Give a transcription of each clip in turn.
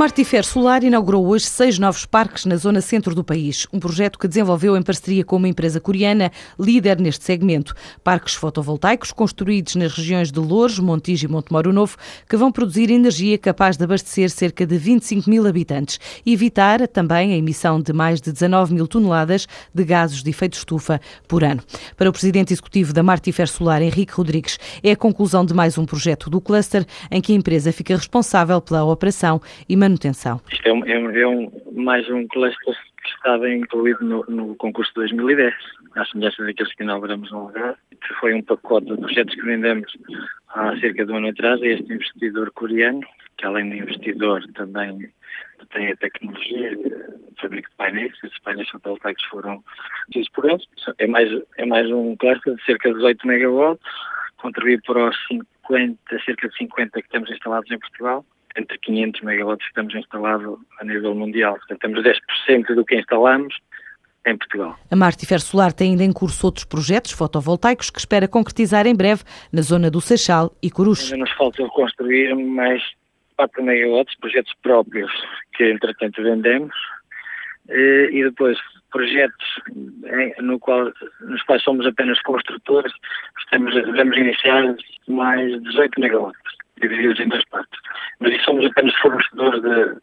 Martifer Solar inaugurou hoje seis novos parques na zona centro do país, um projeto que desenvolveu em parceria com uma empresa coreana líder neste segmento. Parques fotovoltaicos construídos nas regiões de Louros, Montijo e Montemoro Novo, que vão produzir energia capaz de abastecer cerca de 25 mil habitantes e evitar também a emissão de mais de 19 mil toneladas de gases de efeito estufa por ano. Para o presidente executivo da Martifer Solar, Henrique Rodrigues, é a conclusão de mais um projeto do cluster em que a empresa fica responsável pela operação e manutenção. Isto é, um, é, é um, mais um cluster que estava incluído no, no concurso de 2010, às semelhanças daqueles que inauguramos no lugar. Foi um pacote de projetos que vendemos há cerca de um ano atrás a este investidor coreano, que além de investidor também tem a tecnologia, fabrico de painéis, esses painéis fotovoltaicos foram dias por eles. É mais, é mais um cluster de cerca de 18 megawatts, contribui para os 50, cerca de 50 que temos instalados em Portugal entre 500 megawatts que estamos instalados a nível mundial. Portanto, temos 10% do que instalamos em Portugal. A Martifer Solar tem ainda em curso outros projetos fotovoltaicos que espera concretizar em breve na zona do Seixal e Coruche. Ainda nos falta construir mais 4 megawatts, projetos próprios que entretanto vendemos e depois projetos no qual, nos quais somos apenas construtores, estamos, vamos iniciar mais 18 megawatts, divididos em duas partes mas isso somos apenas fornecedores de,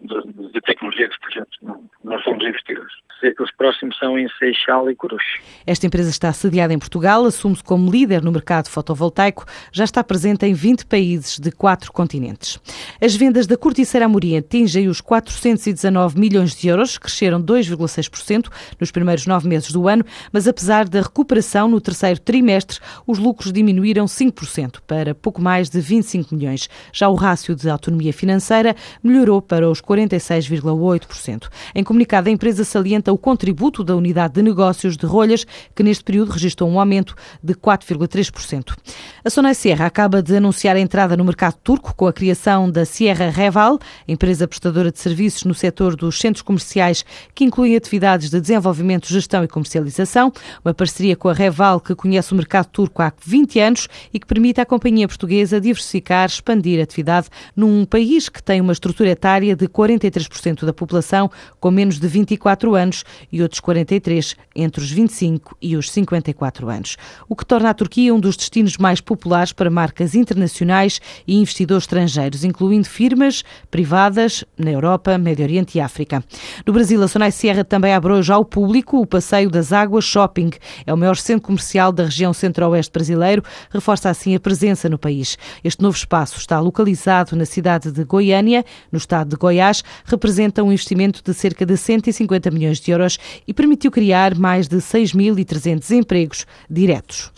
de, tecnologia de projetos, não, não somos investidores que os próximos são em Seixal e Coruche. Esta empresa está sediada em Portugal, assume-se como líder no mercado fotovoltaico, já está presente em 20 países de quatro continentes. As vendas da Corticeira Amorim atingem os 419 milhões de euros, cresceram 2,6% nos primeiros nove meses do ano, mas apesar da recuperação no terceiro trimestre, os lucros diminuíram 5% para pouco mais de 25 milhões. Já o rácio de autonomia financeira melhorou para os 46,8%. Em comunicado, a empresa salienta o contributo da unidade de negócios de rolhas, que neste período registrou um aumento de 4,3%. A Sonai Serra acaba de anunciar a entrada no mercado turco com a criação da Sierra Reval, empresa prestadora de serviços no setor dos centros comerciais, que inclui atividades de desenvolvimento, gestão e comercialização, uma parceria com a Reval que conhece o mercado turco há 20 anos e que permite à companhia portuguesa diversificar, expandir a atividade num país que tem uma estrutura etária de 43% da população com menos de 24 anos e outros 43 entre os 25 e os 54 anos, o que torna a Turquia um dos destinos mais populares para marcas internacionais e investidores estrangeiros, incluindo firmas privadas na Europa, Médio Oriente e África. No Brasil, a Sonai Sierra também abriu já ao público o Passeio das Águas Shopping. É o maior centro comercial da região centro-oeste brasileiro, reforça assim a presença no país. Este novo espaço está localizado na cidade de Goiânia, no estado de Goiás, representa um investimento de cerca de 150 milhões de euros e permitiu criar mais de 6.300 empregos diretos.